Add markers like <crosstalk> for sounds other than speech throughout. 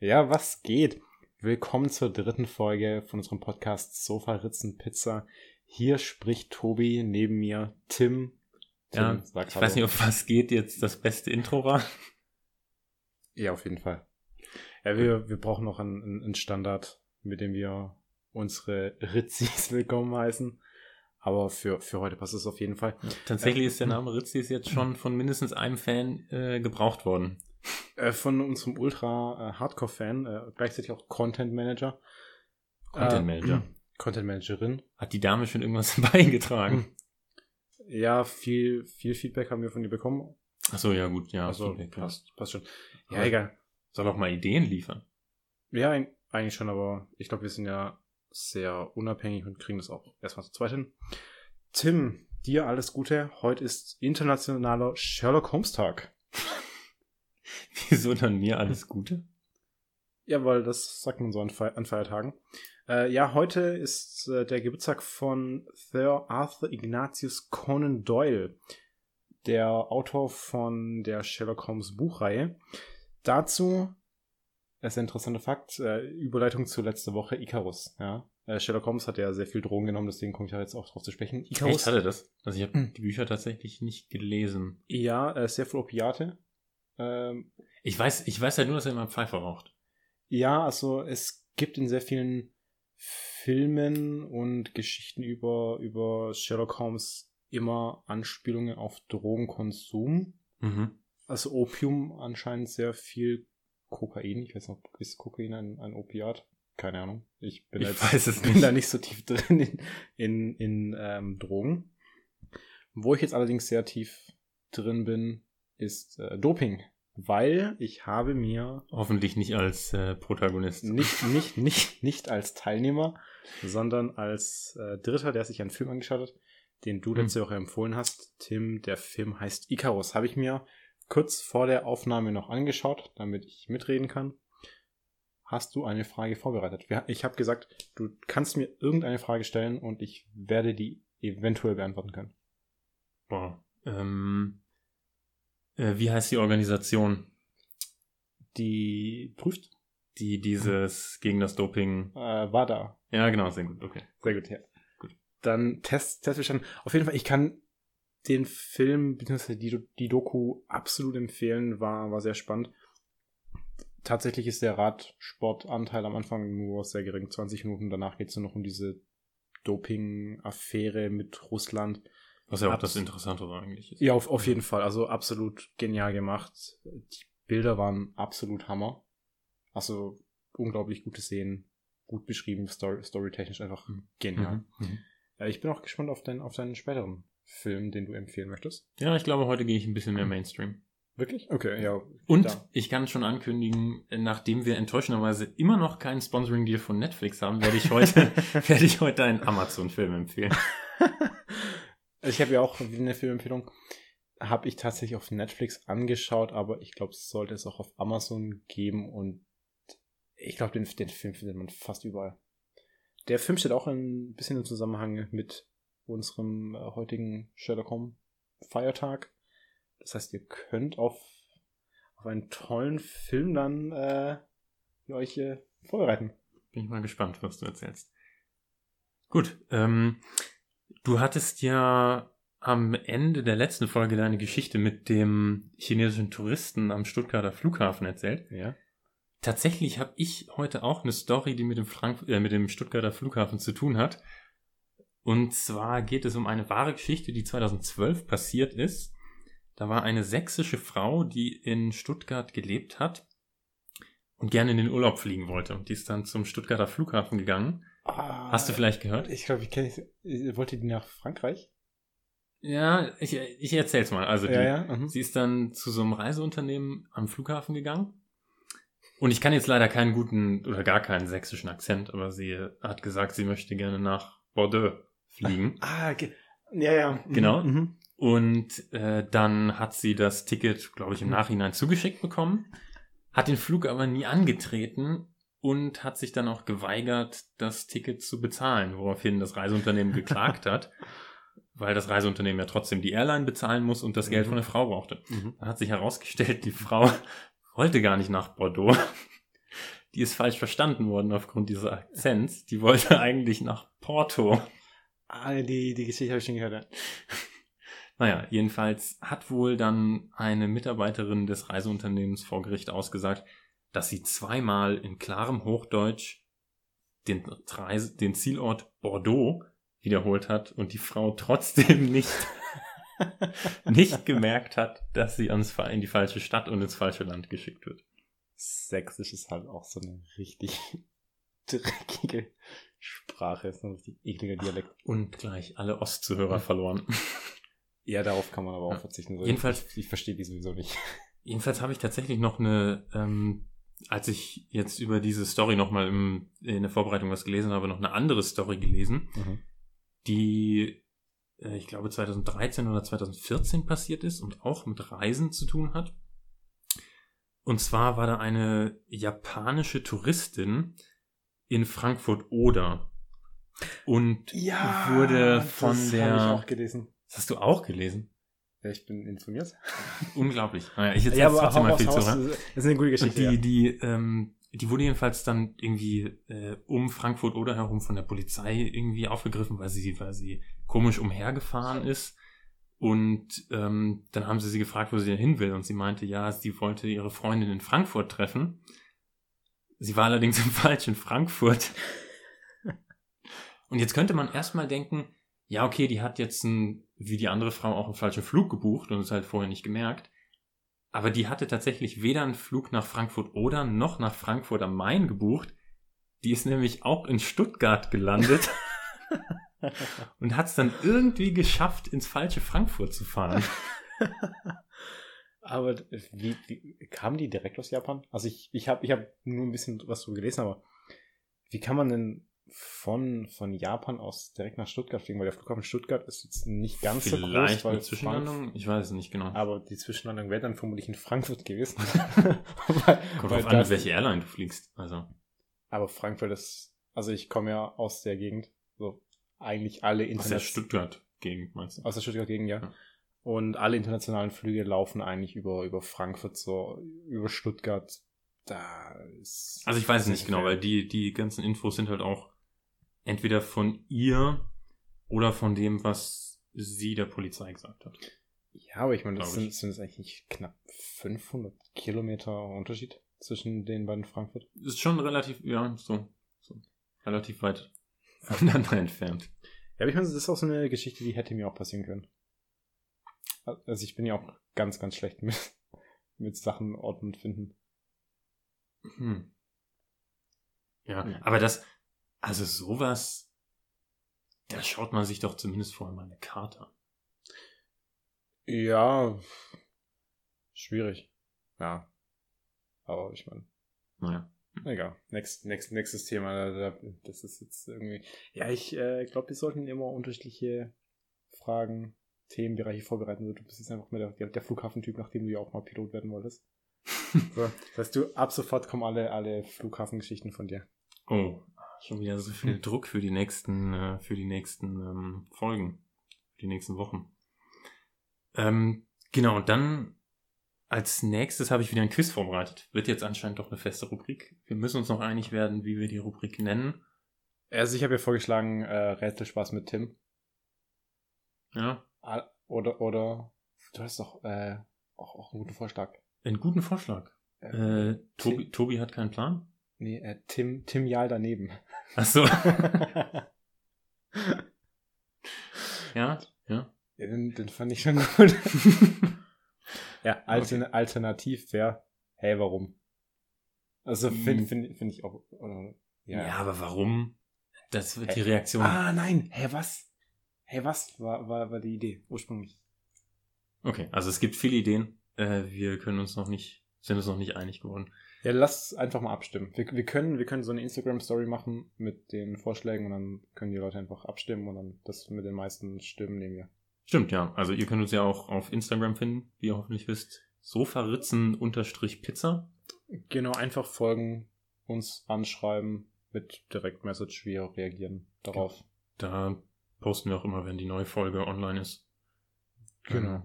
Ja, was geht? Willkommen zur dritten Folge von unserem Podcast Sofa Ritzen Pizza. Hier spricht Tobi, neben mir Tim. Tim ja, ich Hallo. weiß nicht, ob was geht jetzt das beste Intro war. Ja, auf jeden Fall. Ja, wir, wir brauchen noch einen, einen Standard, mit dem wir unsere Ritzis <laughs> willkommen heißen. Aber für, für heute passt es auf jeden Fall. Tatsächlich äh, ist der Name Ritzis jetzt schon von mindestens einem Fan äh, gebraucht worden. Äh, von unserem Ultra-Hardcore-Fan, äh, gleichzeitig auch Content Manager. Content Manager. Äh, <clears throat> Content Managerin. Hat die Dame schon irgendwas <laughs> beigetragen? <clears throat> Ja, viel, viel Feedback haben wir von ihr bekommen. Ach so, ja gut, ja. Also Feedback, passt, passt schon. Ja, aber egal. Soll auch mal Ideen liefern. Ja, eigentlich schon, aber ich glaube, wir sind ja sehr unabhängig und kriegen das auch erstmal zu zweit hin. Tim, dir alles Gute. Heute ist internationaler Sherlock Holmes Tag. <laughs> Wieso dann mir alles Gute? Ja, weil das sagt man so an, Fe an Feiertagen. Äh, ja, heute ist äh, der Geburtstag von Sir Arthur Ignatius Conan Doyle, der Autor von der Sherlock Holmes Buchreihe. Dazu das ist ein interessanter Fakt. Äh, Überleitung zu letzter Woche, Icarus. Ja. Äh, Sherlock Holmes hat ja sehr viel Drogen genommen, deswegen komme ich da jetzt auch drauf zu sprechen. Icarus. Echt, hatte das? Also ich habe hm. die Bücher tatsächlich nicht gelesen. Ja, äh, sehr viel Opiate. Ähm, ich weiß, ich weiß ja nur, dass er immer Pfeife raucht. Ja, also es gibt in sehr vielen Filmen und Geschichten über, über Sherlock Holmes immer Anspielungen auf Drogenkonsum. Mhm. Also Opium anscheinend sehr viel Kokain. Ich weiß nicht, ist Kokain ein, ein Opiat? Keine Ahnung. Ich bin, ich jetzt, weiß es <laughs> bin da nicht so tief drin in, in, in ähm, Drogen. Wo ich jetzt allerdings sehr tief drin bin, ist äh, Doping. Weil ich habe mir. Hoffentlich nicht als äh, Protagonist. Nicht, <laughs> nicht, nicht, nicht als Teilnehmer, sondern als äh, Dritter, der sich einen Film angeschaut hat, den du hm. letzte Woche empfohlen hast. Tim, der Film heißt Icarus. Habe ich mir kurz vor der Aufnahme noch angeschaut, damit ich mitreden kann. Hast du eine Frage vorbereitet? Ich habe gesagt, du kannst mir irgendeine Frage stellen und ich werde die eventuell beantworten können. Boah. Ähm, äh, wie heißt die Organisation? Die prüft? Die dieses gegen das Doping. Äh, war da. Ja, genau, sehr gut, okay. Sehr gut, ja. Gut. Dann Test, Testbestand. Auf jeden Fall, ich kann den Film, bzw. Die, die Doku absolut empfehlen, war, war sehr spannend. Tatsächlich ist der Radsportanteil am Anfang nur sehr gering, 20 Minuten. Danach geht es nur noch um diese Doping-Affäre mit Russland. Was ja auch das Interessantere eigentlich ist. Ja, auf, auf jeden Fall. Also absolut genial gemacht. Die Bilder waren absolut Hammer. Also unglaublich gute Szenen, gut beschrieben, story, storytechnisch einfach mhm. genial. Mhm. Mhm. Ich bin auch gespannt auf, dein, auf deinen späteren Film, den du empfehlen möchtest? Ja, ich glaube, heute gehe ich ein bisschen mehr Mainstream. Wirklich? Okay, ja. Und da. ich kann schon ankündigen, nachdem wir enttäuschenderweise immer noch keinen Sponsoring-Deal von Netflix haben, werde ich heute, <laughs> werde ich heute einen Amazon-Film empfehlen. <laughs> ich habe ja auch eine Filmempfehlung. Habe ich tatsächlich auf Netflix angeschaut, aber ich glaube, es sollte es auch auf Amazon geben und ich glaube, den, den Film findet man fast überall. Der Film steht auch ein bisschen im Zusammenhang mit unserem äh, heutigen Sherlock Holmes Feiertag. Das heißt, ihr könnt auf, auf einen tollen Film dann äh, euch äh, vorbereiten. Bin ich mal gespannt, was du erzählst. Gut, ähm, du hattest ja am Ende der letzten Folge deine Geschichte mit dem chinesischen Touristen am Stuttgarter Flughafen erzählt. Ja. Tatsächlich habe ich heute auch eine Story, die mit dem, Frank äh, mit dem Stuttgarter Flughafen zu tun hat. Und zwar geht es um eine wahre Geschichte, die 2012 passiert ist. Da war eine sächsische Frau, die in Stuttgart gelebt hat und gerne in den Urlaub fliegen wollte. Und die ist dann zum Stuttgarter Flughafen gegangen. Ah, Hast du vielleicht gehört? Ich glaube, ich kenne ich. Wollte die nach Frankreich? Ja, ich, ich erzähl's mal. Also die, ja, ja, mhm. sie ist dann zu so einem Reiseunternehmen am Flughafen gegangen. Und ich kann jetzt leider keinen guten oder gar keinen sächsischen Akzent, aber sie hat gesagt, sie möchte gerne nach Bordeaux fliegen. Ah, okay. ja, ja. Mhm. Genau. Mhm. Und äh, dann hat sie das Ticket, glaube ich, im mhm. Nachhinein zugeschickt bekommen, hat den Flug aber nie angetreten und hat sich dann auch geweigert, das Ticket zu bezahlen, woraufhin das Reiseunternehmen geklagt hat, <laughs> weil das Reiseunternehmen ja trotzdem die Airline bezahlen muss und das Geld mhm. von der Frau brauchte. Mhm. Dann hat sich herausgestellt, die Frau <laughs> wollte gar nicht nach Bordeaux, <laughs> die ist falsch verstanden worden aufgrund dieser Akzents. Die wollte eigentlich nach Porto. Ah, die, die Geschichte habe ich schon gehört. Ja. Naja, jedenfalls hat wohl dann eine Mitarbeiterin des Reiseunternehmens vor Gericht ausgesagt, dass sie zweimal in klarem Hochdeutsch den, den Zielort Bordeaux wiederholt hat und die Frau trotzdem <laughs> nicht, nicht gemerkt hat, dass sie ans, in die falsche Stadt und ins falsche Land geschickt wird. Sächsisch ist halt auch so eine richtig <laughs> dreckige Sprache, ist ein richtig ekliger Dialekt. Und gleich alle Ostzuhörer verloren. <laughs> Ja, darauf kann man aber auch verzichten. Jedenfalls, ich, ich verstehe die sowieso nicht. Jedenfalls habe ich tatsächlich noch eine, ähm, als ich jetzt über diese Story nochmal in der Vorbereitung was gelesen habe, noch eine andere Story gelesen, mhm. die äh, ich glaube 2013 oder 2014 passiert ist und auch mit Reisen zu tun hat. Und zwar war da eine japanische Touristin in Frankfurt-Oder und ja, wurde von das der. Habe ich auch gelesen. Das hast du auch gelesen? Ja, ich bin informiert. Unglaublich. Naja, ich erzähle ja, aber trotzdem mal viel Haus, zu. Das ist eine gute Geschichte. Und die, ja. die, ähm, die wurde jedenfalls dann irgendwie äh, um Frankfurt oder herum von der Polizei irgendwie aufgegriffen, weil sie, weil sie komisch umhergefahren ist. Und ähm, dann haben sie sie gefragt, wo sie denn hin will. Und sie meinte, ja, sie wollte ihre Freundin in Frankfurt treffen. Sie war allerdings im <laughs> falschen Frankfurt. <laughs> Und jetzt könnte man erstmal denken, ja, okay, die hat jetzt ein, wie die andere Frau auch einen falschen Flug gebucht und es halt vorher nicht gemerkt. Aber die hatte tatsächlich weder einen Flug nach Frankfurt oder noch nach Frankfurt am Main gebucht. Die ist nämlich auch in Stuttgart gelandet <laughs> und hat es dann irgendwie geschafft, ins falsche Frankfurt zu fahren. <laughs> aber wie, wie kam die direkt aus Japan? Also ich, ich habe ich hab nur ein bisschen was drüber gelesen, aber wie kann man denn von, von Japan aus direkt nach Stuttgart fliegen, weil der Flughafen Stuttgart ist jetzt nicht ganz Vielleicht so groß. Weil Zwischenlandung? Ich weiß es nicht genau. Aber die Zwischenlandung wäre dann vermutlich in Frankfurt gewesen. <laughs> <laughs> weil, Kommt drauf an, welche Airline du fliegst. Also. Aber Frankfurt ist, also ich komme ja aus der Gegend, so eigentlich alle internationalen. Aus der Stuttgart-Gegend meinst du? Aus der Stuttgart-Gegend, ja. ja. Und alle internationalen Flüge laufen eigentlich über, über Frankfurt, so über Stuttgart. Da ist. Also ich weiß es nicht genau, weil die, die ganzen Infos sind halt auch entweder von ihr oder von dem, was sie der Polizei gesagt hat. Ja, aber ich meine, das sind, sind es eigentlich knapp 500 Kilometer Unterschied zwischen den beiden Frankfurt. Ist schon relativ, ja, so, so relativ weit voneinander <laughs> entfernt. Ja, aber ich meine, das ist auch so eine Geschichte, die hätte mir auch passieren können. Also ich bin ja auch ganz, ganz schlecht mit, <laughs> mit Sachen ordnen und finden. Hm. Ja, ja, aber das, also sowas, da schaut man sich doch zumindest vorher mal eine Karte an. Ja, schwierig. Ja. Aber ich meine. Naja. Egal. Next, next, nächstes Thema. Das ist jetzt irgendwie. Ja, ich äh, glaube, wir sollten immer unterschiedliche Fragen, Themenbereiche vorbereiten. Du bist jetzt einfach mehr der, der Flughafentyp, nachdem du ja auch mal Pilot werden wolltest. <laughs> so, das heißt, du ab sofort kommen alle, alle Flughafengeschichten von dir. Oh, Schon wieder so viel Druck für die nächsten, äh, für die nächsten ähm, Folgen, für die nächsten Wochen. Ähm, genau, und dann als nächstes habe ich wieder ein Quiz vorbereitet. Wird jetzt anscheinend doch eine feste Rubrik. Wir müssen uns noch einig werden, wie wir die Rubrik nennen. Also ich habe ja vorgeschlagen, äh, Rätselspaß mit Tim. Ja. Oder, oder, du hast doch äh, auch, auch einen guten Vorschlag. Einen guten Vorschlag. Äh, äh Tobi, Tobi hat keinen Plan? Nee, äh, Tim, Tim Jahl daneben. Ach so. <laughs> ja, ja. Ja, den, den fand ich schon gut. <laughs> ja, altern okay. alternativ wäre, hey, warum? Also finde find, find ich auch. Oder, ja. ja, aber warum? Das wird hey. die Reaktion. Ah, nein, hä, hey, was? Hey, was war, war, war die Idee ursprünglich? Okay, also es gibt viele Ideen. Äh, wir können uns noch nicht, sind uns noch nicht einig geworden. Ja, lass einfach mal abstimmen. Wir, wir, können, wir können so eine Instagram-Story machen mit den Vorschlägen und dann können die Leute einfach abstimmen und dann das mit den meisten Stimmen nehmen wir. Stimmt, ja. Also ihr könnt uns ja auch auf Instagram finden, wie ihr hoffentlich wisst. Sofaritzen-Pizza. Genau, einfach folgen, uns anschreiben mit Direktmessage, wir reagieren darauf. Da posten wir auch immer, wenn die neue Folge online ist. Genau. Ähm,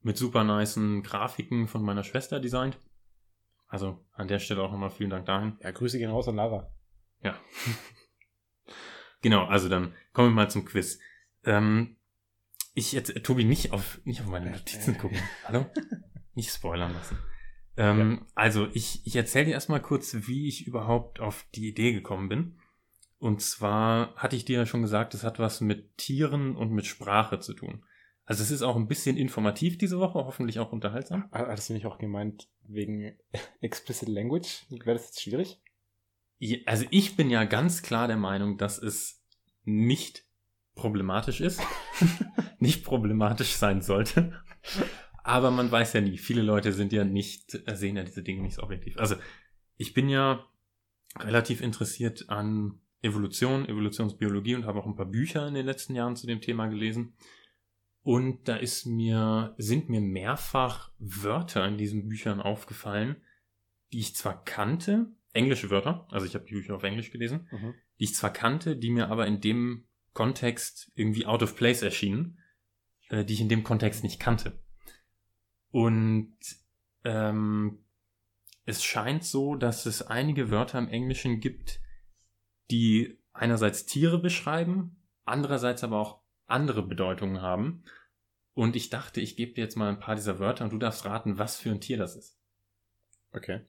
mit super nicen Grafiken von meiner Schwester designt. Also an der Stelle auch nochmal vielen Dank dahin. Ja, Grüße gehen raus an Lara. Ja. <laughs> genau, also dann kommen wir mal zum Quiz. Ähm, ich jetzt, äh, Tobi, nicht auf, nicht auf meine Notizen gucken. Hallo? <laughs> Nicht spoilern lassen. Ähm, ja. Also, ich, ich erzähle dir erstmal kurz, wie ich überhaupt auf die Idee gekommen bin. Und zwar hatte ich dir ja schon gesagt, es hat was mit Tieren und mit Sprache zu tun. Also es ist auch ein bisschen informativ diese Woche, hoffentlich auch unterhaltsam. Hattest du nicht auch gemeint, wegen <laughs> Explicit Language? Wäre das jetzt schwierig? Also ich bin ja ganz klar der Meinung, dass es nicht problematisch ist, <laughs> nicht problematisch sein sollte. Aber man weiß ja nie. Viele Leute sind ja nicht, sehen ja diese Dinge nicht so objektiv. Also ich bin ja relativ interessiert an Evolution, Evolutionsbiologie und habe auch ein paar Bücher in den letzten Jahren zu dem Thema gelesen. Und da ist mir, sind mir mehrfach Wörter in diesen Büchern aufgefallen, die ich zwar kannte, englische Wörter, also ich habe die Bücher auf Englisch gelesen, mhm. die ich zwar kannte, die mir aber in dem Kontext irgendwie out of place erschienen, äh, die ich in dem Kontext nicht kannte. Und ähm, es scheint so, dass es einige Wörter im Englischen gibt, die einerseits Tiere beschreiben, andererseits aber auch andere Bedeutungen haben. Und ich dachte, ich gebe dir jetzt mal ein paar dieser Wörter und du darfst raten, was für ein Tier das ist. Okay.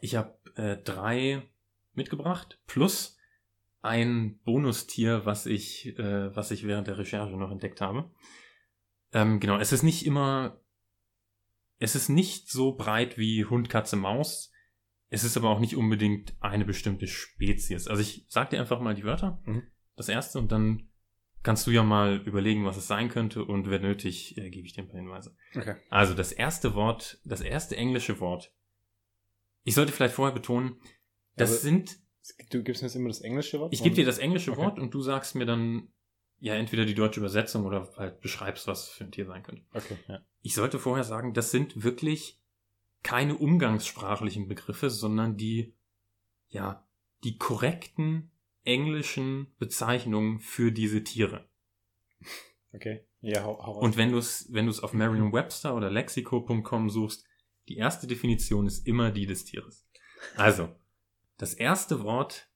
Ich habe äh, drei mitgebracht, plus ein Bonustier, was ich, äh, was ich während der Recherche noch entdeckt habe. Ähm, genau, es ist nicht immer, es ist nicht so breit wie Hund, Katze, Maus. Es ist aber auch nicht unbedingt eine bestimmte Spezies. Also ich sag dir einfach mal die Wörter. Mhm. Das erste und dann kannst du ja mal überlegen, was es sein könnte und wenn nötig, äh, gebe ich dir ein paar Hinweise. Okay. Also das erste Wort, das erste englische Wort. Ich sollte vielleicht vorher betonen, das Aber sind. Du gibst mir jetzt immer das englische Wort? Ich gebe dir das englische okay. Wort und du sagst mir dann ja entweder die deutsche Übersetzung oder halt beschreibst, was für ein Tier sein könnte. Okay. Ja. Ich sollte vorher sagen, das sind wirklich keine umgangssprachlichen Begriffe, sondern die ja die korrekten englischen Bezeichnungen für diese Tiere. Okay. Ja, hau, hau Und wenn du es wenn du es auf Merriam-Webster oder lexico.com suchst, die erste Definition ist immer die des Tieres. Also, das erste Wort,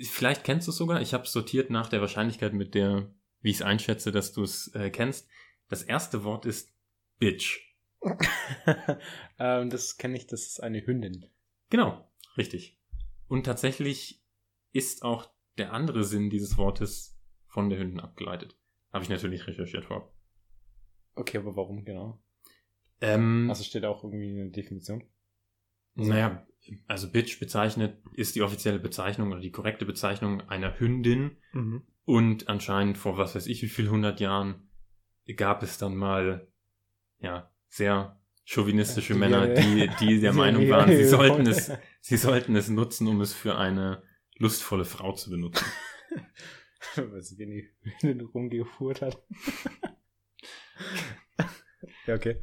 vielleicht kennst du es sogar, ich habe es sortiert nach der Wahrscheinlichkeit, mit der, wie ich es einschätze, dass du es äh, kennst. Das erste Wort ist Bitch. <laughs> ähm, das kenne ich, das ist eine Hündin. Genau, richtig. Und tatsächlich ist auch der andere Sinn dieses Wortes von der Hündin abgeleitet. Habe ich natürlich recherchiert vor. Okay, aber warum genau? Ähm, also steht auch irgendwie eine Definition? Naja, also Bitch bezeichnet, ist die offizielle Bezeichnung oder die korrekte Bezeichnung einer Hündin. Mhm. Und anscheinend vor was weiß ich wie viel hundert Jahren gab es dann mal, ja, sehr chauvinistische die, Männer, die, die der <laughs> Meinung waren, sie sollten <laughs> es, sie sollten es nutzen, um es für eine lustvolle Frau zu benutzen. <laughs> Weil sie wie eine rumgefuhrt hat. <laughs> ja, okay.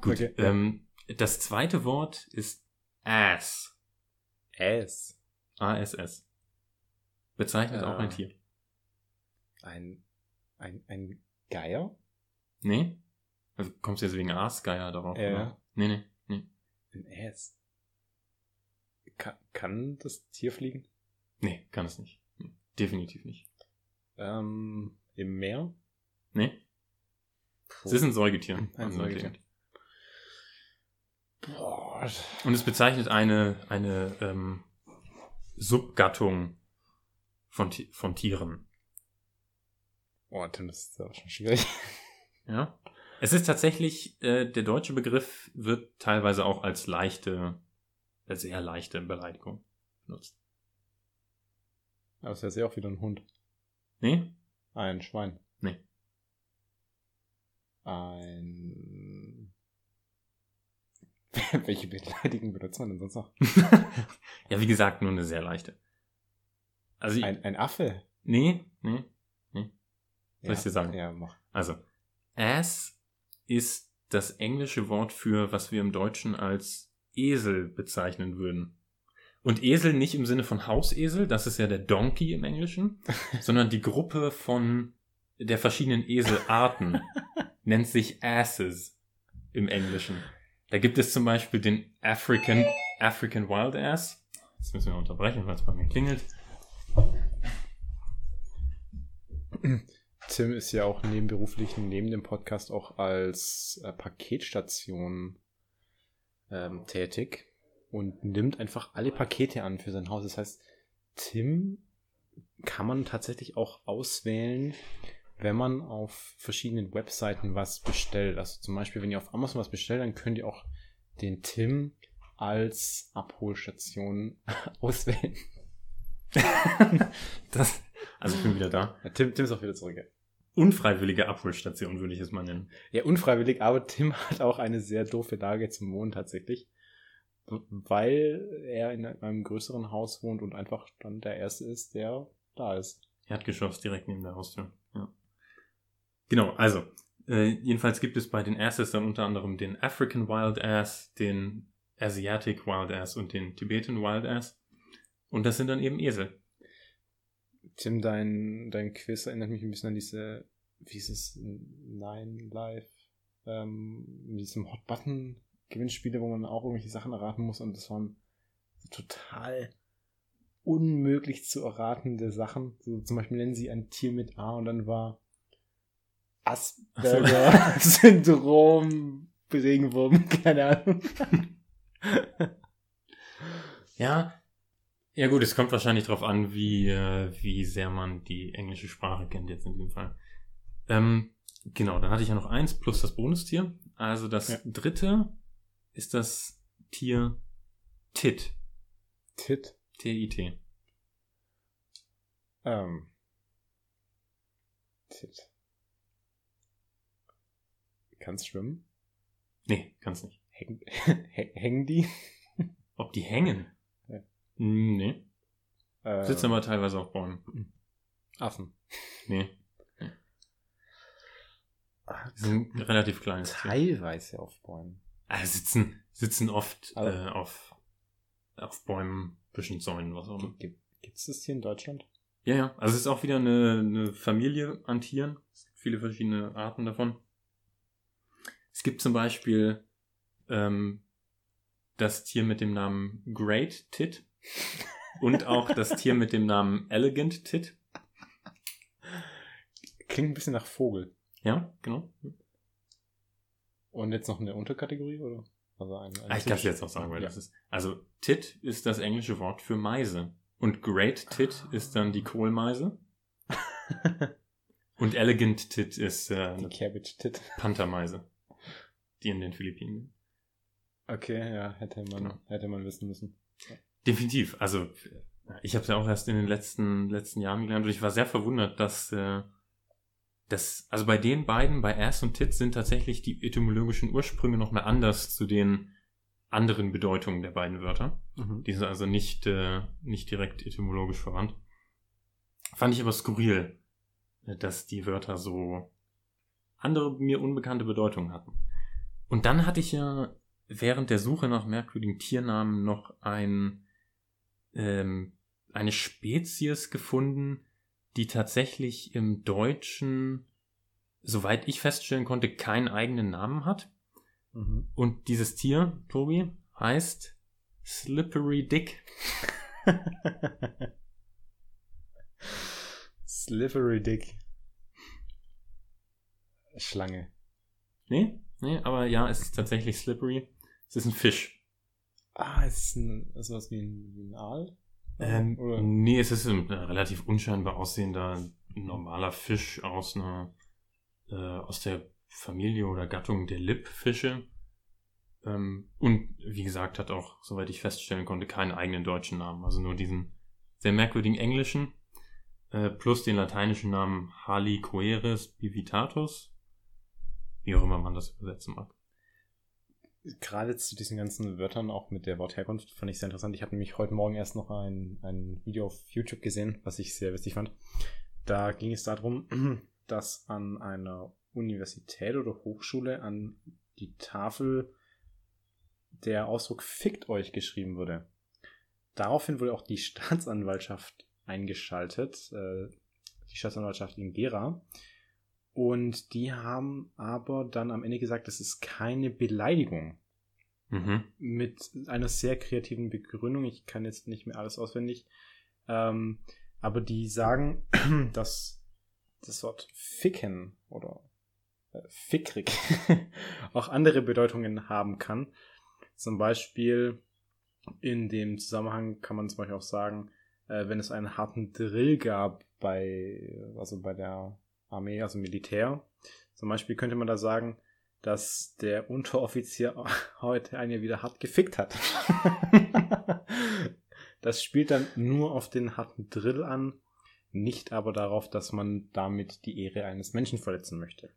Gut. Okay, ähm, das zweite Wort ist Ass. Ass. A-S-S. Bezeichnet äh, auch ein äh, Tier. Ein, ein, ein Geier? Nee. Also kommst du jetzt wegen Aasgeier darauf? Ja. Oder? Nee, nee, nee. Ein Ass. Kann, kann das Tier fliegen? Nee, kann es nicht. Definitiv nicht. Ähm, Im Meer? Nee. Puh. Es ist ein Säugetier. Ein Säugetier. Boah. Und es bezeichnet eine, eine ähm, Subgattung von, von Tieren. Boah, Tim, das ist aber schon schwierig. <laughs> Ja. Es ist tatsächlich, äh, der deutsche Begriff wird teilweise auch als leichte, als sehr leichte Beleidigung benutzt. Aber es ist ja auch wieder ein Hund. Nee? Ein Schwein. Nee. Ein. <laughs> Welche Beleidigung benutzt man denn sonst noch? <laughs> ja, wie gesagt, nur eine sehr leichte. Also ich, ein, ein Affe? Nee, nee, nee. Soll ja, ich dir sagen? Ja, mach. Also, ass ist das englische Wort für, was wir im Deutschen als Esel bezeichnen würden. Und Esel nicht im Sinne von Hausesel, das ist ja der Donkey im Englischen, <laughs> sondern die Gruppe von der verschiedenen Eselarten <laughs> nennt sich Asses im Englischen. Da gibt es zum Beispiel den African, African Wild Ass. Jetzt müssen wir unterbrechen, weil es bei mir klingelt. Tim ist ja auch nebenberuflich neben dem Podcast auch als äh, Paketstation ähm, tätig und nimmt einfach alle Pakete an für sein Haus. Das heißt, Tim kann man tatsächlich auch auswählen, wenn man auf verschiedenen Webseiten was bestellt. Also zum Beispiel, wenn ihr auf Amazon was bestellt, dann könnt ihr auch den Tim als Abholstation <laughs> auswählen. <laughs> das, also ich bin wieder da. Ja, Tim, Tim ist auch wieder zurück. Ja. Unfreiwillige Abholstation würde ich es mal nennen. Ja, unfreiwillig, aber Tim hat auch eine sehr doofe Lage zum Wohnen tatsächlich. Weil er in einem größeren Haus wohnt und einfach dann der Erste ist, der da ist. Erdgeschoss direkt neben der Haustür. Ja. Genau, also, äh, jedenfalls gibt es bei den Asses dann unter anderem den African Wild Ass, den Asiatic Wild Ass und den Tibetan Wild Ass. Und das sind dann eben Esel. Tim, dein, dein Quiz erinnert mich ein bisschen an diese, wie ist es, Nine Live, ähm, diesem Hot Button Gewinnspiele, wo man auch irgendwelche Sachen erraten muss und das waren total unmöglich zu erratende Sachen. So, zum Beispiel nennen sie ein Tier mit A und dann war Asperger-Syndrom, <laughs> Regenwurm, <laughs> keine Ahnung. ja, ja gut, es kommt wahrscheinlich darauf an, wie, äh, wie sehr man die englische Sprache kennt jetzt in diesem Fall. Ähm, genau, dann hatte ich ja noch eins plus das Bonustier. Also das ja. dritte ist das Tier Tit. Tit? T-I-T. Ähm. Tit. Kannst schwimmen? Nee, kannst nicht. Häng, <laughs> hängen die? Ob die hängen? Ja. Nee. Äh, Sitzen aber teilweise auf Bäumen. Affen. Nee. <laughs> Die sind relativ klein. Teilweise auf Bäumen. Also sitzen, sitzen oft äh, auf, auf Bäumen, Büschen, Zäunen, was auch immer. Gibt es das hier in Deutschland? Ja, ja. Also es ist auch wieder eine, eine Familie an Tieren. Es gibt viele verschiedene Arten davon. Es gibt zum Beispiel ähm, das Tier mit dem Namen Great Tit und auch das <laughs> Tier mit dem Namen Elegant Tit. Klingt ein bisschen nach Vogel. Ja, genau. Und jetzt noch eine Unterkategorie, oder? Also ein, ein ah, ich kann es jetzt auch sagen, weil ja. das ist. Also Tit ist das englische Wort für Meise. Und Great Tit ah. ist dann die Kohlmeise. <laughs> und Elegant Tit ist äh, die Cabbage Tit. Panthermeise die in den Philippinen. Okay, ja, hätte man, genau. hätte man wissen müssen. Ja. Definitiv. Also ich habe es ja auch erst in den letzten letzten Jahren gelernt und ich war sehr verwundert, dass äh, das, also bei den beiden, bei Ass und Tits, sind tatsächlich die etymologischen Ursprünge noch mal anders zu den anderen Bedeutungen der beiden Wörter. Mhm. Die sind also nicht, äh, nicht direkt etymologisch verwandt. Fand ich aber skurril, dass die Wörter so andere mir unbekannte Bedeutungen hatten. Und dann hatte ich ja während der Suche nach merkwürdigen Tiernamen noch ein, ähm, eine Spezies gefunden, die tatsächlich im Deutschen, soweit ich feststellen konnte, keinen eigenen Namen hat. Mhm. Und dieses Tier, Tobi, heißt Slippery Dick. <laughs> Slippery Dick. Schlange. Nee? Nee, aber ja, es ist tatsächlich slippery. Es ist ein Fisch. Ah, es ist ein, ist was wie ein, wie ein Aal? Ähm, Oder? Nee, es ist ein relativ unscheinbar aussehender normaler Fisch aus einer, äh, aus der Familie oder Gattung der Lippfische. Ähm, und wie gesagt, hat auch, soweit ich feststellen konnte, keinen eigenen deutschen Namen. Also nur diesen sehr merkwürdigen englischen, äh, plus den lateinischen Namen Halicoeres bivitatus wie auch immer man das übersetzen mag. Gerade zu diesen ganzen Wörtern, auch mit der Wortherkunft, fand ich sehr interessant. Ich habe nämlich heute Morgen erst noch ein, ein Video auf YouTube gesehen, was ich sehr witzig fand. Da ging es darum, <clears throat> dass an einer Universität oder Hochschule an die Tafel der Ausdruck fickt euch geschrieben wurde. Daraufhin wurde auch die Staatsanwaltschaft eingeschaltet, äh, die Staatsanwaltschaft in Gera, und die haben aber dann am Ende gesagt, das ist keine Beleidigung. Mhm. mit einer sehr kreativen Begründung. Ich kann jetzt nicht mehr alles auswendig. Ähm, aber die sagen, <clears throat> dass das Wort ficken oder äh, fickrig <laughs> auch andere Bedeutungen haben kann. Zum Beispiel in dem Zusammenhang kann man zum Beispiel auch sagen, äh, wenn es einen harten Drill gab bei, also bei der Armee, also Militär. Zum Beispiel könnte man da sagen, dass der Unteroffizier <laughs> heute einen wieder hart gefickt hat. <laughs> das spielt dann nur auf den harten Drill an, nicht aber darauf, dass man damit die Ehre eines Menschen verletzen möchte.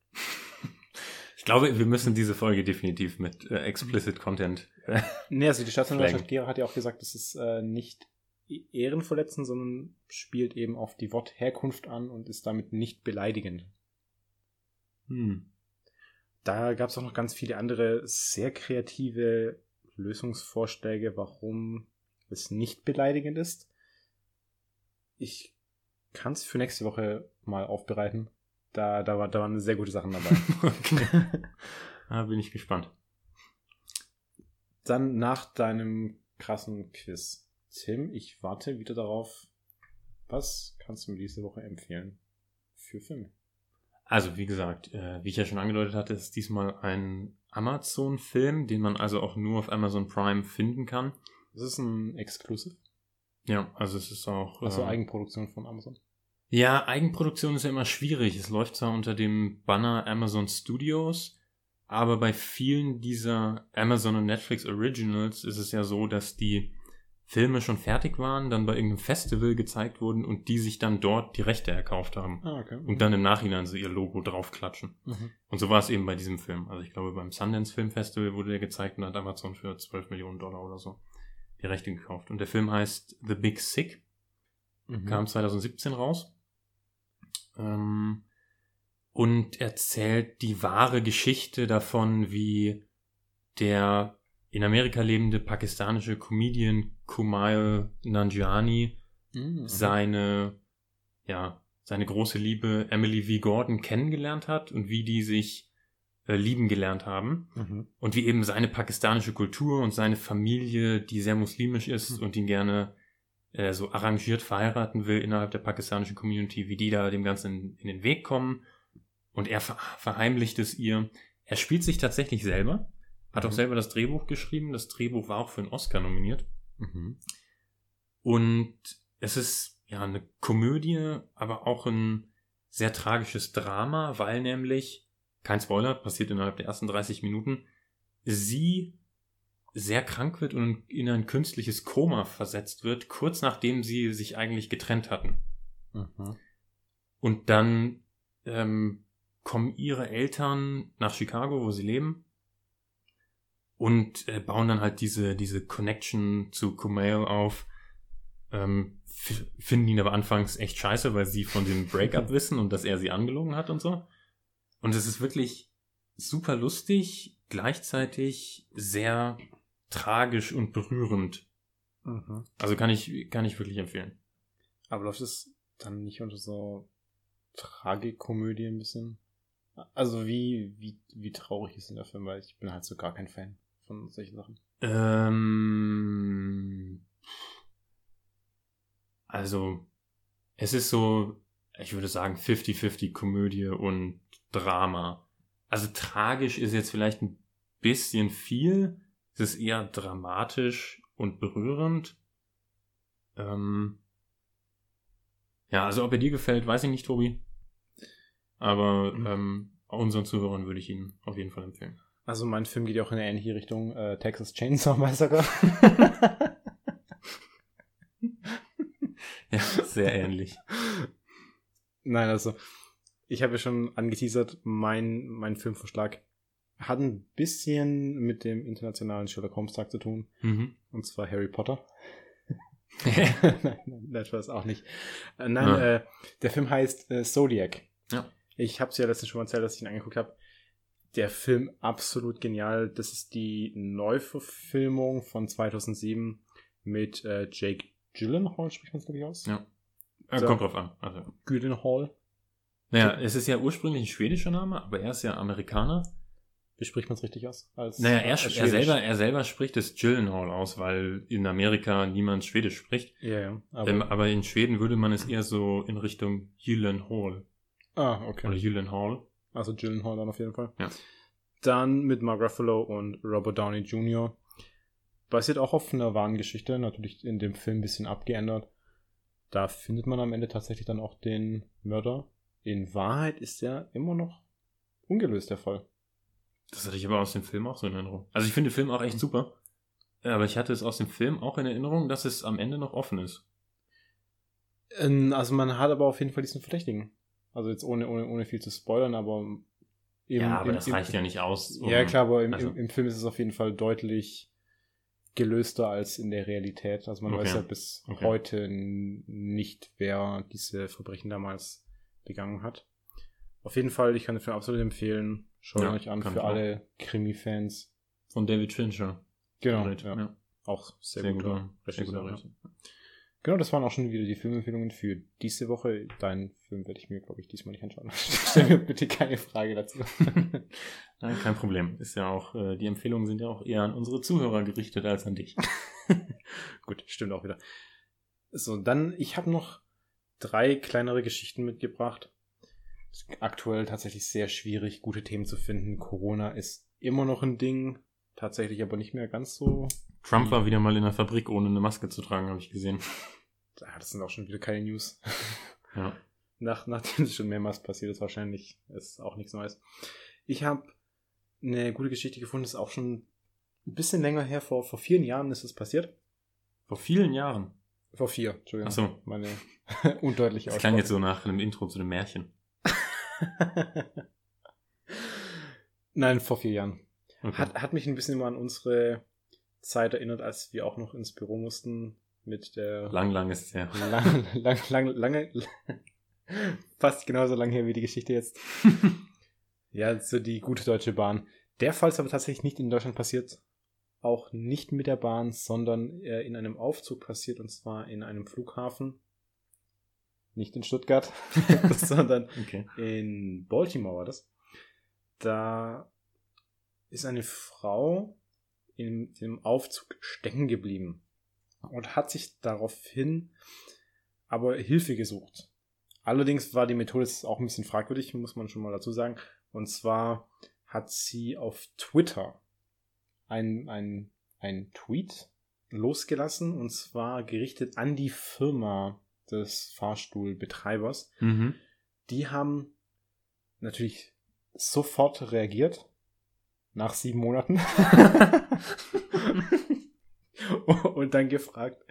Ich glaube, wir müssen diese Folge definitiv mit äh, explicit Content. Äh, Nee, also die Staatsanwaltschaft Gera hat ja auch gesagt, das ist äh, nicht Ehrenverletzen, sondern spielt eben auf die Wortherkunft an und ist damit nicht beleidigend. hm. Da gab es auch noch ganz viele andere sehr kreative Lösungsvorschläge, warum es nicht beleidigend ist. Ich kann es für nächste Woche mal aufbereiten. Da, da, war, da waren sehr gute Sachen dabei. <laughs> Okay. Da bin ich gespannt. Dann nach deinem krassen Quiz. Tim, ich warte wieder darauf. Was kannst du mir diese Woche empfehlen für Filme? Also, wie gesagt, äh, wie ich ja schon angedeutet hatte, ist diesmal ein Amazon-Film, den man also auch nur auf Amazon Prime finden kann. Das ist ein Exclusive, Ja, also es ist auch. also äh, Eigenproduktion von Amazon. Ja, Eigenproduktion ist ja immer schwierig. Es läuft zwar unter dem Banner Amazon Studios, aber bei vielen dieser Amazon und Netflix Originals ist es ja so, dass die Filme schon fertig waren, dann bei irgendeinem Festival gezeigt wurden und die sich dann dort die Rechte erkauft haben Ah, okay. und dann im Nachhinein so ihr Logo draufklatschen. Mhm. Und so war es eben bei diesem Film. Also ich glaube, beim Sundance Film Festival wurde der gezeigt und hat Amazon für 12 Millionen Dollar oder so die Rechte gekauft. Und der Film heißt The Big Sick Mhm. kam 2017 raus. Ähm, und erzählt die wahre Geschichte davon, wie der in Amerika lebende pakistanische Comedian Kumail Nanjiani Mhm. seine, ja, seine große Liebe Emily V. Gordon kennengelernt hat und wie die sich äh, lieben gelernt haben Mhm. und wie eben seine pakistanische Kultur und seine Familie, die sehr muslimisch ist Hm. und ihn gerne äh, so arrangiert verheiraten will innerhalb der pakistanischen Community, wie die da dem Ganzen in, in den Weg kommen. Und er ver verheimlicht es ihr. Er spielt sich tatsächlich selber, hat auch Mhm. selber das Drehbuch geschrieben. Das Drehbuch war auch für einen Oscar nominiert. Mhm. Und es ist ja eine Komödie, aber auch ein sehr tragisches Drama, weil nämlich, kein Spoiler, passiert innerhalb der ersten 30 Minuten, sie sehr krank wird und in ein künstliches Koma versetzt wird, kurz nachdem sie sich eigentlich getrennt hatten. Mhm. Und dann ähm, kommen ihre Eltern nach Chicago, wo sie leben, und äh, bauen dann halt diese, diese Connection zu Kumail auf. Ähm, finden ihn aber anfangs echt scheiße, weil sie von dem Breakup <laughs> wissen und dass er sie angelogen hat und so. Und es ist wirklich super lustig, gleichzeitig sehr tragisch und berührend. Mhm. Also kann ich, kann ich wirklich empfehlen. Aber läuft es dann nicht unter so Tragikomödie ein bisschen? Also wie, wie, wie traurig ist denn der Film? Weil ich bin halt so gar kein Fan von solchen Sachen. Ähm, also, es ist so, ich würde sagen, 50-50 Komödie und Drama. Also tragisch ist jetzt vielleicht ein bisschen viel. Es ist eher dramatisch und berührend. Ähm, ja, also ob er dir gefällt, weiß ich nicht, Tobi. Aber Mhm. ähm, unseren Zuhörern würde ich ihn auf jeden Fall empfehlen. Also mein Film geht ja auch in eine ähnliche Richtung. Äh, Texas Chainsaw Massacre. <laughs> Ja, sehr ähnlich. Nein, also ich habe ja schon angeteasert, mein, mein Filmvorschlag hat ein bisschen mit dem internationalen Sherlock Holmes Tag zu tun. Mhm. Und zwar Harry Potter. <laughs> <laughs> nein, das war es auch nicht. Äh, nein, Ja. äh, der Film heißt äh, Zodiac. Ja. Ich habe es ja letztens schon mal erzählt, dass ich ihn angeguckt habe. Der Film absolut genial. Das ist die Neuverfilmung von 2007 mit äh, Jake Gyllenhaal, spricht man es glaube ich aus? Ja. Äh, So. Kommt drauf an. Also, Gyllenhaal. naja, es ist ja ursprünglich ein schwedischer Name, aber er ist ja Amerikaner. Wie spricht man es richtig aus? Als, naja, er, als er, selber, er selber spricht es Gyllenhaal aus, weil in Amerika niemand Schwedisch spricht. Ja, ja. Aber, ähm, aber in Schweden würde man es eher so in Richtung Gyllenhaal. Ah, okay. Oder Gyllenhaal. Also Gyllenhaal dann auf jeden Fall. Ja. Dann mit Mark Ruffalo und Robert Downey Jr. Basiert auch auf einer wahren Geschichte, natürlich in dem Film ein bisschen abgeändert. Da findet man am Ende tatsächlich dann auch den Mörder. In Wahrheit ist er immer noch ungelöst, der Fall. Das hatte ich aber aus dem Film auch so in Erinnerung. Also ich finde den Film auch echt super. Aber ich hatte es aus dem Film auch in Erinnerung, dass es am Ende noch offen ist. Ähm, also man hat aber auf jeden Fall diesen Verdächtigen. Also jetzt ohne, ohne, ohne viel zu spoilern, aber im, Ja, aber im, das reicht im, ja nicht aus. Um, ja, klar, aber im, also. im, Film ist es auf jeden Fall deutlich gelöster als in der Realität. Also man okay. weiß ja bis okay. heute nicht, wer diese Verbrechen damals begangen hat. Auf jeden Fall, ich kann den Film absolut empfehlen. Schaut ja, euch an für alle Krimi-Fans. Von David Fincher. Genau, ja. ja. Auch sehr, sehr guter Regisseur. Genau, das waren auch schon wieder die Filmempfehlungen für diese Woche. Deinen Film werde ich mir, glaube ich, diesmal nicht anschauen. <laughs> Stell mir bitte keine Frage dazu. <laughs> Nein, kein Problem. Ist ja auch, äh, die Empfehlungen sind ja auch eher an unsere Zuhörer gerichtet als an dich. <laughs> Gut, stimmt auch wieder. So, dann, ich habe noch drei kleinere Geschichten mitgebracht aktuell tatsächlich sehr schwierig, gute Themen zu finden. Corona ist immer noch ein Ding, tatsächlich aber nicht mehr ganz so. Trump war wieder mal in der Fabrik, ohne eine Maske zu tragen, habe ich gesehen. <laughs> Das sind auch schon wieder keine News. <laughs> Ja. Nach, nachdem es schon mehrmals passiert ist, wahrscheinlich ist auch nichts Neues. Ich habe eine gute Geschichte gefunden, das ist auch schon ein bisschen länger her, vor, vor vielen Jahren ist es passiert. Vor vielen Jahren? Vor vier, Entschuldigung. Ach so. Meine <laughs> undeutliche Das klang jetzt so nach einem Intro zu einem Märchen. Nein, vor vier Jahren. Okay. Hat, hat mich ein bisschen immer an unsere Zeit erinnert, als wir auch noch ins Büro mussten mit der. Lang, lang ist es ja. Lang, lang, lang, lange. <laughs> Fast genauso lang her wie die Geschichte jetzt. <laughs> ja, so die gute Deutsche Bahn. Der Fall ist aber tatsächlich nicht in Deutschland passiert. Auch nicht mit der Bahn, sondern in einem Aufzug passiert und zwar in einem Flughafen nicht in Stuttgart, <laughs> sondern okay. in Baltimore war das. Da ist eine Frau in dem Aufzug stecken geblieben und hat sich daraufhin aber Hilfe gesucht. Allerdings war die Methode auch ein bisschen fragwürdig, muss man schon mal dazu sagen. Und zwar hat sie auf Twitter ein, ein, ein Tweet losgelassen und zwar gerichtet an die Firma, des Fahrstuhlbetreibers. Mhm. Die haben natürlich sofort reagiert. Nach sieben Monaten. <laughs> und dann gefragt,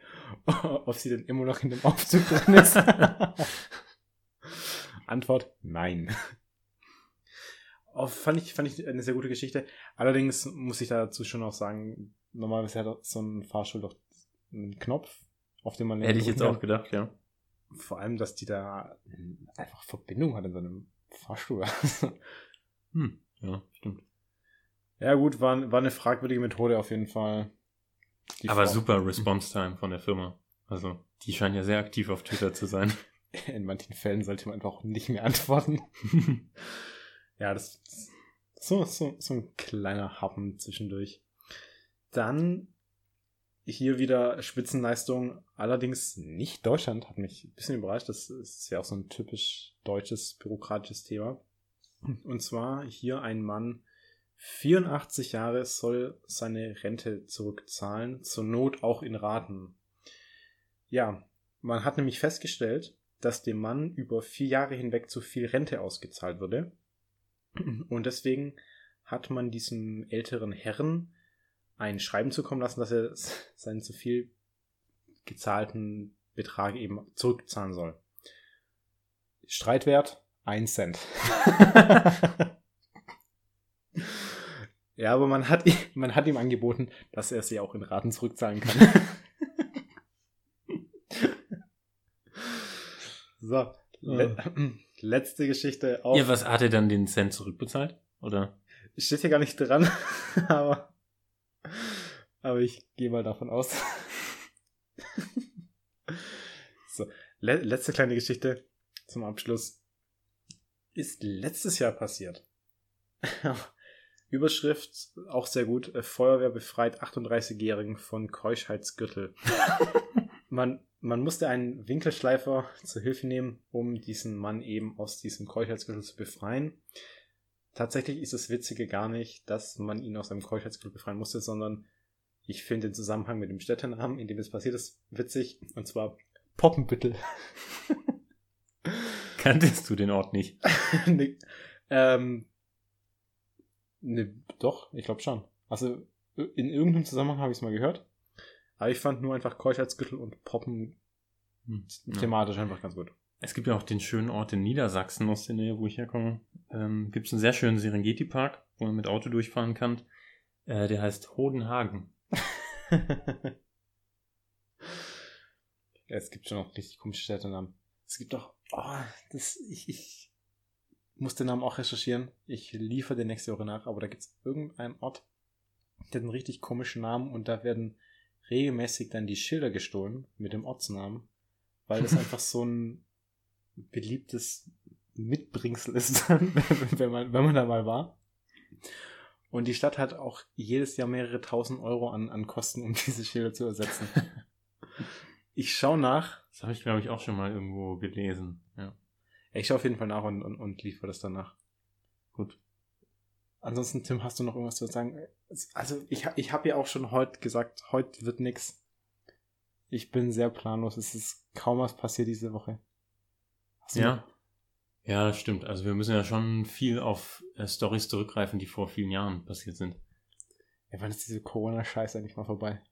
ob sie denn immer noch in dem Aufzug drin ist. <laughs> Antwort, nein. Oh, fand, ich, fand ich eine sehr gute Geschichte. Allerdings muss ich dazu schon auch sagen, normalerweise hat so ein Fahrstuhl doch einen Knopf, auf den man Hätte ich jetzt auch gedacht, ja vor allem, dass die da einfach Verbindung hat in so einem Fahrstuhl. hm, ja, stimmt. Ja, gut, war, war eine fragwürdige Methode auf jeden Fall. Aber Frau. <laughs> super Response Time von der Firma. Also, die scheinen ja sehr aktiv auf Twitter zu sein. <laughs> In manchen Fällen sollte man einfach auch nicht mehr antworten. <laughs> ja, das ist so, so, so ein kleiner Happen zwischendurch. Dann hier wieder Spitzenleistung, allerdings nicht Deutschland, hat mich ein bisschen überrascht. Das ist ja auch so ein typisch deutsches bürokratisches Thema. Und zwar hier ein Mann, 84 Jahre, soll seine Rente zurückzahlen, zur Not auch in Raten. Ja, man hat nämlich festgestellt, dass dem Mann über vier Jahre hinweg zu viel Rente ausgezahlt wurde. Und deswegen hat man diesem älteren Herrn ein Schreiben zukommen lassen, dass er seinen zu viel gezahlten Betrag eben zurückzahlen soll. Streitwert 1 Cent. <laughs> ja, aber man hat, man hat ihm angeboten, dass er sie auch in Raten zurückzahlen kann. <laughs> so, le <clears throat> letzte Geschichte auch. Ja, was hat er dann den Cent zurückbezahlt? Oder? Steht hier gar nicht dran, <laughs> aber aber ich gehe mal davon aus. so, le letzte kleine Geschichte zum Abschluss. Ist letztes Jahr passiert. <laughs> Überschrift auch sehr gut. Äh, Feuerwehr befreit 38-Jährigen von Keuschheitsgürtel. <laughs> man, man musste einen Winkelschleifer zur Hilfe nehmen, um diesen Mann eben aus diesem Keuschheitsgürtel zu befreien. Tatsächlich ist das Witzige gar nicht, dass man ihn aus einem Keuschheitsgürtel befreien musste, sondern ich finde den Zusammenhang mit dem Städtenamen, in dem es passiert ist, witzig. Und zwar Poppenbüttel. <laughs> Kanntest du den Ort nicht? <laughs> nee, ähm, nee, doch, ich glaube schon. Also in irgendeinem Zusammenhang habe ich es mal gehört. Aber ich fand nur einfach Keuschheitsgürtel und Poppen hm, thematisch ja. einfach ganz gut. Es gibt ja auch den schönen Ort in Niedersachsen aus der Nähe, wo ich herkomme. Ähm, gibt es einen sehr schönen Serengeti-Park, wo man mit Auto durchfahren kann. Äh, der heißt Hodenhagen. <laughs> es gibt schon noch richtig komische Städtenamen. Es gibt doch, oh, das, ich, ich muss den Namen auch recherchieren. Ich liefere den nächste Woche nach, aber da gibt es irgendeinen Ort, der hat einen richtig komischen Namen und da werden regelmäßig dann die Schilder gestohlen mit dem Ortsnamen, weil das <laughs> einfach so ein beliebtes Mitbringsel ist, <laughs> wenn man, wenn man da mal war. Und die Stadt hat auch jedes Jahr mehrere tausend Euro an, an Kosten, um <laughs> diese Schilder zu ersetzen. ich schaue nach. Das habe ich, glaube ich, auch schon mal irgendwo gelesen. Ja. Ich schaue auf jeden Fall nach und, und, und liefere das danach. Gut. Ansonsten, Tim, hast du noch irgendwas zu sagen? Also, ich, ich habe ja auch schon heute gesagt, heute wird nix. Ich bin sehr planlos. Es ist kaum was passiert diese Woche. ja. Noch? Ja, stimmt. Also wir müssen ja schon viel auf äh, Stories zurückgreifen, die vor vielen Jahren passiert sind. Ja, wann ist diese Corona-Scheiße eigentlich mal vorbei?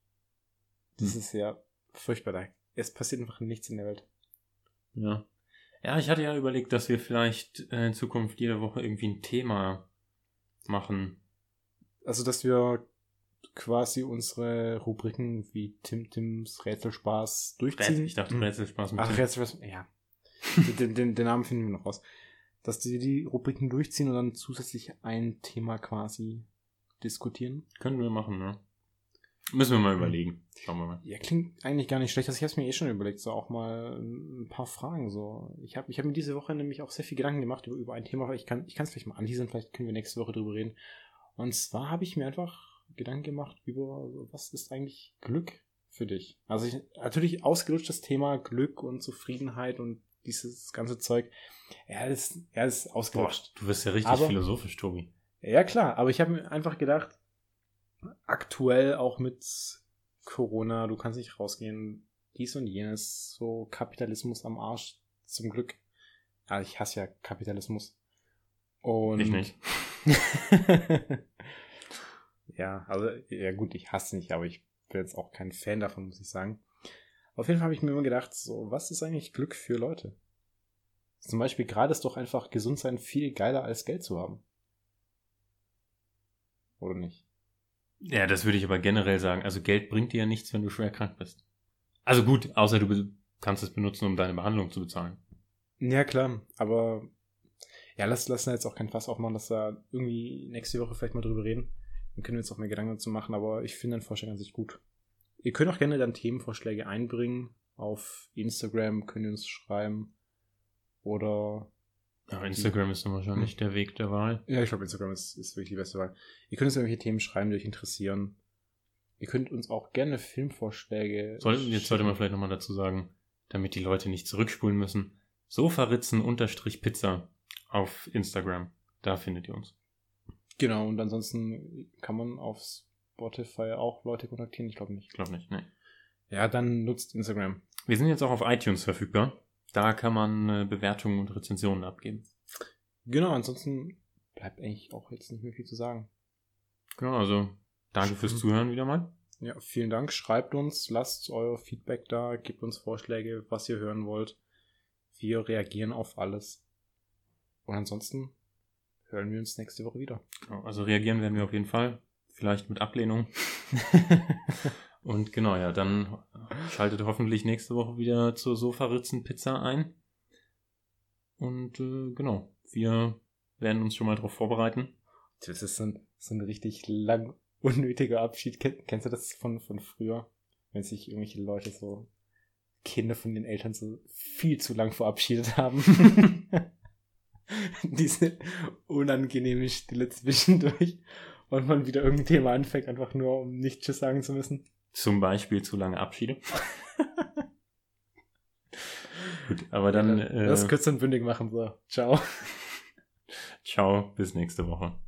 Das hm. ist ja furchtbar. Es passiert einfach nichts in der Welt. Ja. Ja, ich hatte ja überlegt, dass wir vielleicht äh, in Zukunft jede Woche irgendwie ein Thema machen. Also, dass wir quasi unsere Rubriken wie Tim Tims Rätselspaß durchziehen. Rätsel, ich dachte hm. Rätselspaß mit Ach. Rätselspaß, ja. den, den, den Namen finden wir noch raus. Dass wir die Rubriken durchziehen und dann zusätzlich ein Thema quasi diskutieren. Können wir machen, ne? Müssen wir mal überlegen. Schauen wir mal. Ja, klingt eigentlich gar nicht schlecht. Also ich habe es mir eh schon überlegt, so auch mal ein paar Fragen. So, ich habe ich hab mir diese Woche nämlich auch sehr viel Gedanken gemacht über, über ein Thema. Ich kann ich kann es vielleicht mal anteasern, vielleicht können wir nächste Woche drüber reden. Und zwar habe ich mir einfach Gedanken gemacht über, was ist eigentlich Glück für dich? Also ich, natürlich ausgelutschtes Thema Glück und Zufriedenheit und dieses ganze Zeug. Ja, das, ja, das ist ausgelutscht. Boah, du wirst ja richtig aber, philosophisch, Tobi. Ja, klar, aber ich habe mir einfach gedacht, aktuell auch mit Corona, du kannst nicht rausgehen, dies und jenes, so Kapitalismus am Arsch, zum Glück. Ja, ich hasse ja Kapitalismus. Und ich nicht. <laughs> ja, also, ja gut, ich hasse nicht, aber ich bin jetzt auch kein Fan davon, muss ich sagen. Auf jeden Fall habe ich mir immer gedacht, so, was ist eigentlich Glück für Leute? Zum Beispiel gerade ist doch einfach gesund sein viel geiler als Geld zu haben. Oder nicht? Ja, das würde ich aber generell sagen. Also Geld bringt dir ja nichts, wenn du schwer krank bist. Also gut, außer du kannst es benutzen, um deine Behandlung zu bezahlen. Ja, klar, aber ja, lass, lass jetzt auch kein Fass aufmachen, dass da irgendwie nächste Woche vielleicht mal drüber reden. Dann können wir uns auch mehr Gedanken dazu machen, aber ich finde den Vorschlag an sich gut. Ihr könnt auch gerne dann Themenvorschläge einbringen. Auf Instagram könnt ihr uns schreiben. Oder ja, Instagram ist dann wahrscheinlich hm. der Weg der Wahl. Ja, ich glaube, Instagram ist, ist wirklich die beste Wahl. Ihr könnt uns irgendwelche Themen schreiben, die euch interessieren. Ihr könnt uns auch gerne Filmvorschläge. Sollten, jetzt sollte man vielleicht nochmal dazu sagen, damit die Leute nicht zurückspulen müssen. Sofaritzen-Pizza auf Instagram. Da findet ihr uns. Genau, und ansonsten kann man auf Spotify auch Leute kontaktieren. Ich glaube nicht. Ich glaube nicht, ne. Ja, dann nutzt Instagram. Wir sind jetzt auch auf iTunes verfügbar. Da kann man äh, Bewertungen und Rezensionen abgeben. Genau, ansonsten bleibt eigentlich auch jetzt nicht mehr viel zu sagen. Genau, also danke fürs Zuhören wieder mal. Ja, vielen Dank. Schreibt uns, lasst euer Feedback da, gebt uns Vorschläge, was ihr hören wollt. Wir reagieren auf alles. Und ansonsten hören wir uns nächste Woche wieder. Genau, also reagieren werden wir auf jeden Fall. Vielleicht mit Ablehnung. <laughs> Und genau, ja, dann schaltet hoffentlich nächste Woche wieder zur Sofaritzen-Pizza ein. Und äh, genau, wir werden uns schon mal darauf vorbereiten. Das ist so ein, so ein richtig lang <laughs> unnötiger Abschied. Kennst du das von, von früher? Wenn sich irgendwelche Leute so Kinder von den Eltern so viel zu lang verabschiedet haben. <laughs> Diese unangenehme Stille zwischendurch. und man wieder irgendein Thema anfängt, einfach nur um nicht Tschüss sagen zu müssen. Zum Beispiel zu lange Abschiede. <laughs> Gut, aber dann. Das Äh, kurz und bündig machen, so. Ciao. <laughs> ciao, bis nächste Woche.